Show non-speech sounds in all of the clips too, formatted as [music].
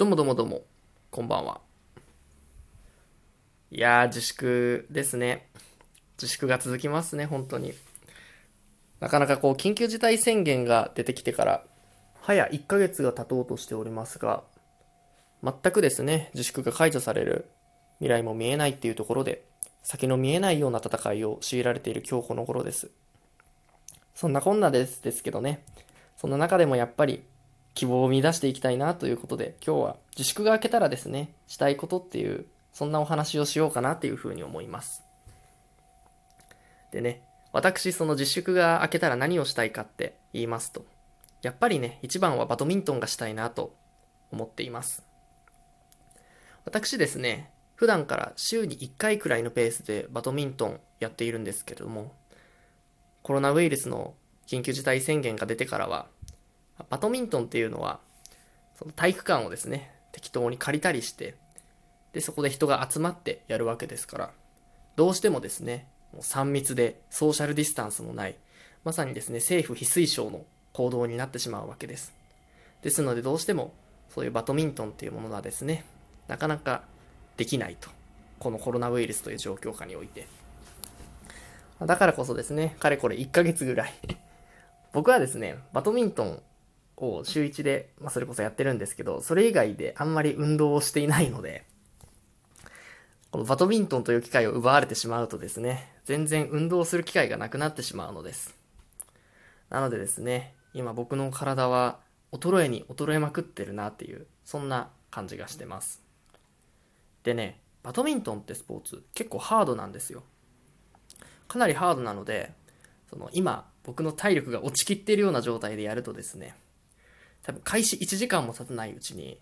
どうもどうもどうも、こんばんは。いやー、自粛ですね。自粛が続きますね、本当に。なかなかこう、緊急事態宣言が出てきてから、早1ヶ月が経とうとしておりますが、全くですね、自粛が解除される未来も見えないっていうところで、先の見えないような戦いを強いられている今日この頃です。そんなこんなですですけどね、そんな中でもやっぱり希望を見出していきたいなということで、今日は自粛が明けたらですね、したいことっていう、そんなお話をしようかなっていうふうに思います。でね、私、その自粛が明けたら何をしたいかって言いますと、やっぱりね、一番はバドミントンがしたいなと思っています。私ですね、普段から週に1回くらいのペースでバドミントンやっているんですけれども、コロナウイルスの緊急事態宣言が出てからは、バドミントンっていうのは、その体育館をですね、適当に借りたりして、で、そこで人が集まってやるわけですから、どうしてもですね、もう3密でソーシャルディスタンスもない、まさにですね、政府非推奨の行動になってしまうわけです。ですので、どうしても、そういうバドミントンっていうものはですね、なかなかできないと。このコロナウイルスという状況下において。だからこそですね、かれこれ1ヶ月ぐらい僕はですね、バドミントンを週1で、まあ、それこそやってるんですけど、それ以外であんまり運動をしていないので、このバドミントンという機会を奪われてしまうとですね、全然運動する機会がなくなってしまうのです。なのでですね、今僕の体は衰えに衰えまくってるなっていう、そんな感じがしてます。でね、バドミントンってスポーツ結構ハードなんですよ。かなりハードなので、その今僕の体力が落ちきっているような状態でやるとですね、多分開始1時間も経たないうちに、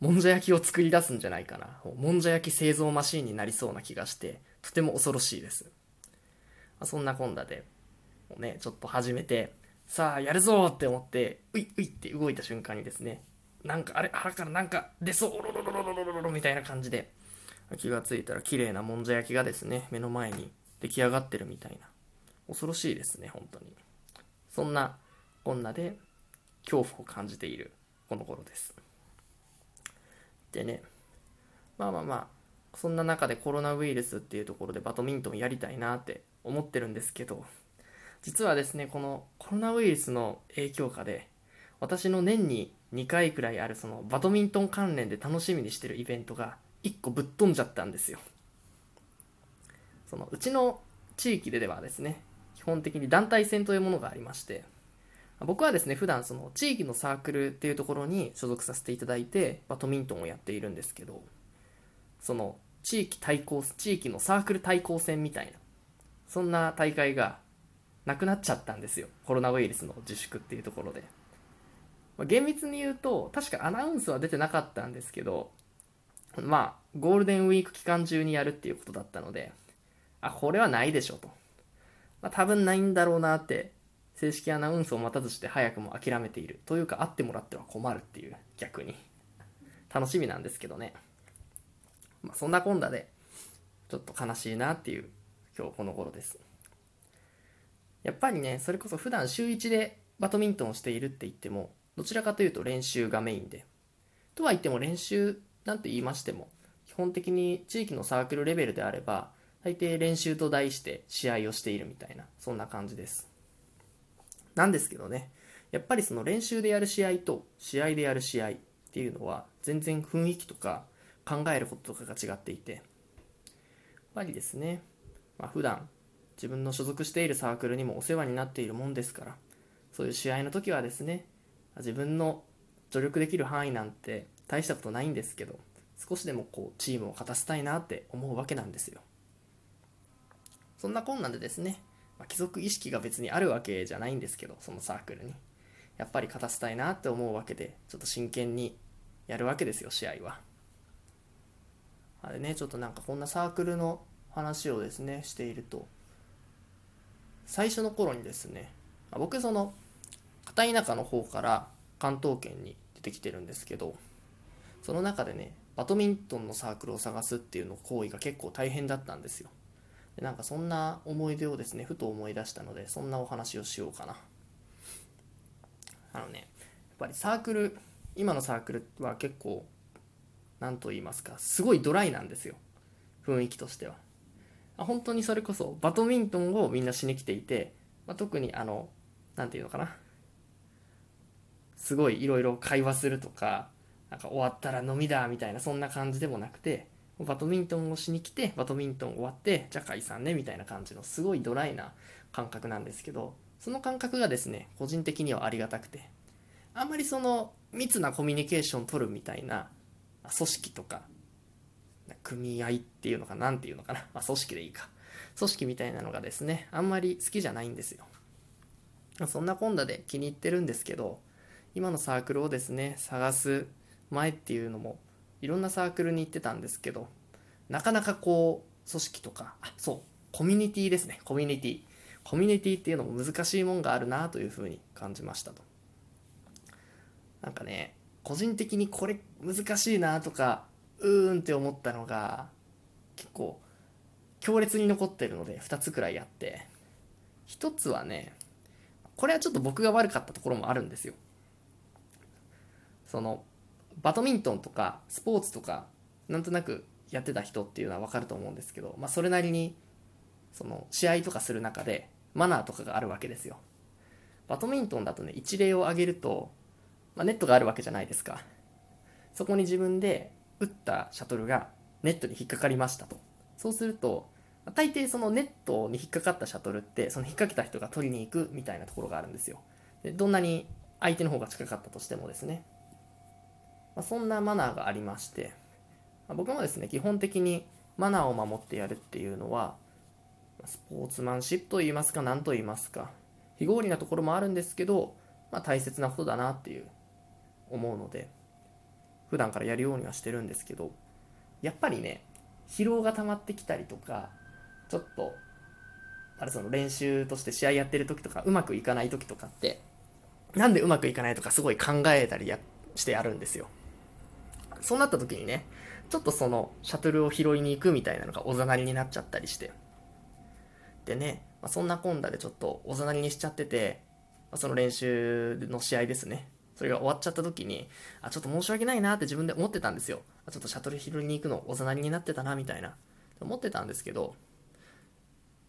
もんじゃ焼きを作り出すんじゃないかな。もんじゃ焼き製造マシーンになりそうな気がして、とても恐ろしいです。ま、そんなこんなで、もうね、ちょっと始めて、さあ、やるぞって思って、ういういって動いた瞬間にですね、なんか、あれ、腹からなんか出そう、おろろろろろろろみたいな感じで、気がついたら綺麗なもんじゃ焼きがですね、目の前に出来上がってるみたいな。恐ろしいですね、本当に。そんなこんなで、恐怖を感じているこの頃です。でね、まあまあまあ、そんな中でコロナウイルスっていうところでバドミントンやりたいなって思ってるんですけど、実はですね、このコロナウイルスの影響下で、私の年に2回くらいあるそのバドミントン関連で楽しみにしてるイベントが1個ぶっ飛んじゃったんですよ。そのうちの地域でではですね、基本的に団体戦というものがありまして、僕はですね、普段その地域のサークルっていうところに所属させていただいて、バドミントンをやっているんですけど、その地域対抗、地域のサークル対抗戦みたいな、そんな大会がなくなっちゃったんですよ。コロナウイルスの自粛っていうところで。まあ、厳密に言うと、確かアナウンスは出てなかったんですけど、まあ、ゴールデンウィーク期間中にやるっていうことだったので、あ、これはないでしょと。まあ、多分ないんだろうなって正式アナウンスを待たずして早くも諦めているというか会ってもらっては困るっていう逆に。楽しみなんですけどね。まあそんなこんなでちょっと悲しいなっていう今日この頃です。やっぱりねそれこそ普段週1でバドミントンをしているって言ってもどちらかというと練習がメインで。とは言っても練習なんて言いましても基本的に地域のサークルレベルであれば大抵練習と題して試合をしているみたいなそんな感じです。なんですけどね、やっぱりその練習でやる試合と試合でやる試合っていうのは全然雰囲気とか考えることとかが違っていて、やっぱりですね、まあ、普段自分の所属しているサークルにもお世話になっているもんですから、そういう試合の時はですね、自分の助力できる範囲なんて大したことないんですけど、少しでもこうチームを勝たせたいなって思うわけなんですよ。そんな困難でですね、まあ、貴族意識が別にあるわけじゃないんですけどそのサークルに。やっぱり勝たせたいなって思うわけでちょっと真剣にやるわけですよ試合は。あれねちょっとなんかこんなサークルの話をですねしていると最初の頃にですね僕その片田舎の方から関東圏に出てきてるんですけどその中でねバドミントンのサークルを探すっていうの行為が結構大変だったんですよ。なんかそんな思い出をですねふと思い出したのでそんなお話をしようかな。あのねやっぱりサークル今のサークルは結構何と言いますかすごいドライなんですよ。雰囲気としては。本当にそれこそバドミントンをみんなしに来ていて、まあ、特にあの何て言うのかな。すごいいろいろ会話するとかなんか終わったら飲みだみたいなそんな感じでもなくてバドミントンをしに来てバドミントン終わってじゃあ解散ねみたいな感じのすごいドライな感覚なんですけどその感覚がですね個人的にはありがたくてあんまりその密なコミュニケーション取るみたいな組織とか組合っていうのか何ていうのかな、まあ、組織でいいか組織みたいなのがですねあんまり好きじゃないんですよ。そんなこんなで気に入ってるんですけど今のサークルをですね探す前っていうのもいろんなサークルに行ってたんですけどなかなかこう組織とかあそうコミュニティですね。コミュニティ。コミュニティっていうのも難しいもんがあるなというふうに感じましたと。なんかね個人的にこれ難しいなとかうーんって思ったのが結構強烈に残ってるので2つくらいあって1つはねこれはちょっと僕が悪かったところもあるんですよ。そのバドミントンとかスポーツとかなんとなくやってた人っていうのは分かると思うんですけど、まあ、それなりにその試合とかする中でマナーとかがあるわけですよ。バドミントンだとね一例を挙げると、まあ、ネットがあるわけじゃないですか。そこに自分で打ったシャトルがネットに引っかかりましたと。そうすると大抵そのネットに引っかかったシャトルってその引っ掛けた人が取りに行くみたいなところがあるんですよ。でどんなに相手の方が近かったとしてもですね、ま、そんなマナーがありまして、ま、僕もですね基本的にマナーを守ってやるっていうのはスポーツマンシップと言いますか何と言いますか非合理なところもあるんですけど、まあ、大切なことだなっていう思うので普段からやるようにはしてるんですけどやっぱりね疲労が溜まってきたりとかちょっとあれその練習として試合やってる時とかうまくいかない時とかってなんでうまくいかないとかすごい考えたりやしてやるんですよ。そうなった時にねちょっとそのシャトルを拾いに行くみたいなのがおざなりになっちゃったりしてでね、まあ、そんなこんなでちょっとおざなりにしちゃってて、まあ、その練習の試合ですねそれが終わっちゃった時に、あ、ちょっと申し訳ないなって自分で思ってたんですよ。ちょっとシャトル拾いに行くのおざなりになってたな、みたいな。思ってたんですけど、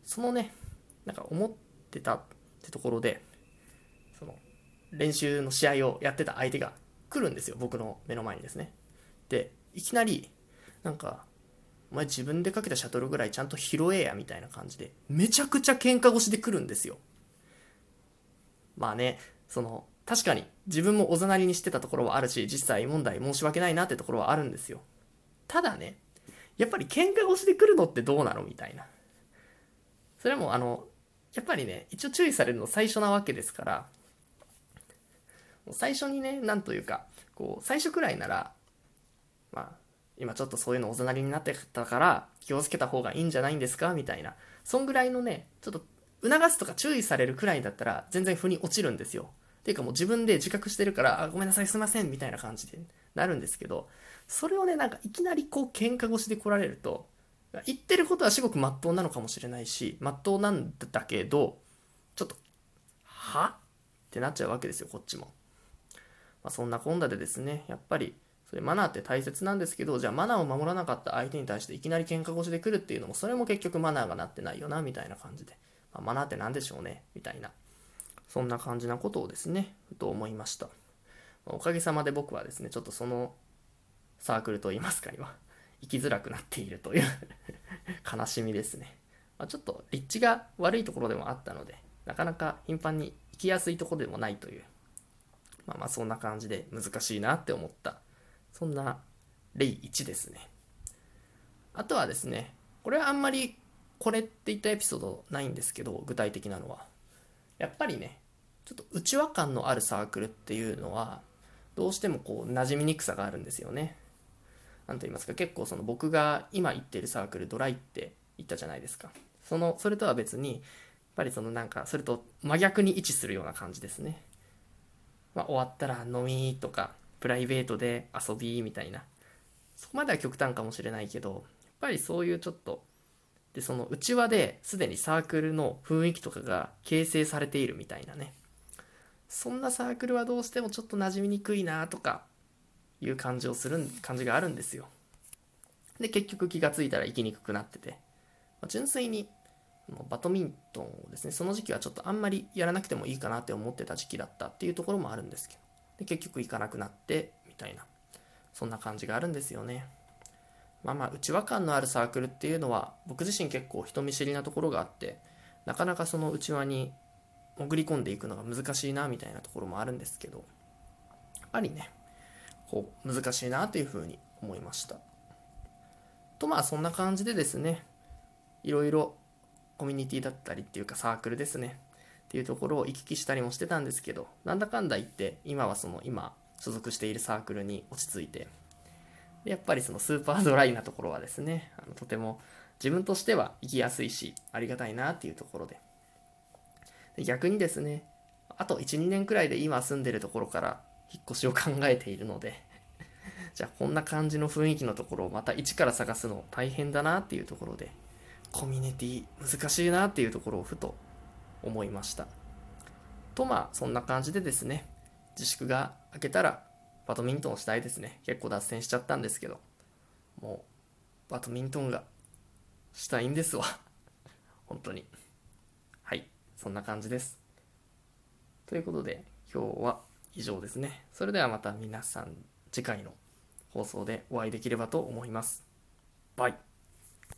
そのね、なんか思ってたってところで、その、練習の試合をやってた相手が来るんですよ、僕の目の前にですね。で、いきなり、なんか、お前自分でかけたシャトルぐらいちゃんと拾えや、みたいな感じで、めちゃくちゃ喧嘩腰で来るんですよ。まあね、その、確かに自分もおざなりにしてたところはあるし、実際問題申し訳ないなってところはあるんですよ。ただね、やっぱり喧嘩腰で来るのってどうなのみたいな。それもあの、やっぱりね、一応注意されるの最初なわけですから、最初にね、なんというか、こう、最初くらいなら、まあ、今ちょっとそういうのおざなりになってたから気をつけた方がいいんじゃないんですか？みたいな。そんぐらいのね、ちょっと促すとか注意されるくらいだったら全然腑に落ちるんですよ。っていうかもう自分で自覚してるから、あ、ごめんなさい、すいません、みたいな感じでなるんですけど、それをね、なんかいきなりこう喧嘩越しで来られると、言ってることはすごく真っ当なのかもしれないし、真っ当なんだけど、ちょっと、は？ってなっちゃうわけですよ、こっちも。まあ、そんなこんなでですね、やっぱり、それマナーって大切なんですけど、じゃあマナーを守らなかった相手に対していきなり喧嘩越しで来るっていうのも、それも結局マナーがなってないよな、みたいな感じで。まあ、マナーって何でしょうね、みたいな。そんな感じなことをですね、ふと思いました。おかげさまで僕はですね、ちょっとそのサークルといいますかには、生きづらくなっているという [laughs] 悲しみですね。まあ、ちょっと立地が悪いところでもあったので、なかなか頻繁に行きやすいところでもないという、まあまあそんな感じで難しいなって思った、そんな例1ですね。あとはですね、これはあんまりこれっていったエピソードないんですけど、具体的なのは。やっぱりね、ちょっと内輪感のあるサークルっていうのはどうしてもこう馴染みにくさがあるんですよね。なんと言いますか結構その僕が今行ってるサークルドライって言ったじゃないですか。そのそれとは別にやっぱりそのなんかそれと真逆に位置するような感じですね。まあ、終わったら飲みとかプライベートで遊びみたいな。そこまでは極端かもしれないけどやっぱりそういうちょっとでその内輪ですでにサークルの雰囲気とかが形成されているみたいなね。そんなサークルはどうしてもちょっと馴染みにくいなとかいう感じをする感じがあるんですよ。で結局気がついたら行きにくくなってて、まあ、純粋にバドミントンをですねその時期はちょっとあんまりやらなくてもいいかなって思ってた時期だったっていうところもあるんですけど。で結局行かなくなってみたいな。そんな感じがあるんですよね。まあまあ内輪感のあるサークルっていうのは僕自身結構人見知りなところがあってなかなかその内輪に潜り込んでいくのが難しいなみたいなところもあるんですけどやっぱりねこう難しいなというふうに思いました。とまあそんな感じでですねいろいろコミュニティだったりっていうかサークルですね。っていうところを行き来したりもしてたんですけどなんだかんだ言って今はその今所属しているサークルに落ち着いてやっぱりそのスーパードライなところはですねあのとても自分としては行きやすいしありがたいなっていうところで。で逆にですねあと12年くらいで今住んでるところから引っ越しを考えているので [laughs] じゃあこんな感じの雰囲気のところをまた一から探すの大変だなっていうところでコミュニティ難しいなっていうところをふと思いました。とまあそんな感じでですね自粛が明けたらバドミントンをしたいですね。結構脱線しちゃったんですけどもうバドミントンがしたいんですわ。[laughs] 本当に。はい。そんな感じです。ということで今日は以上ですね。それではまた皆さん次回の放送でお会いできればと思います。バイ。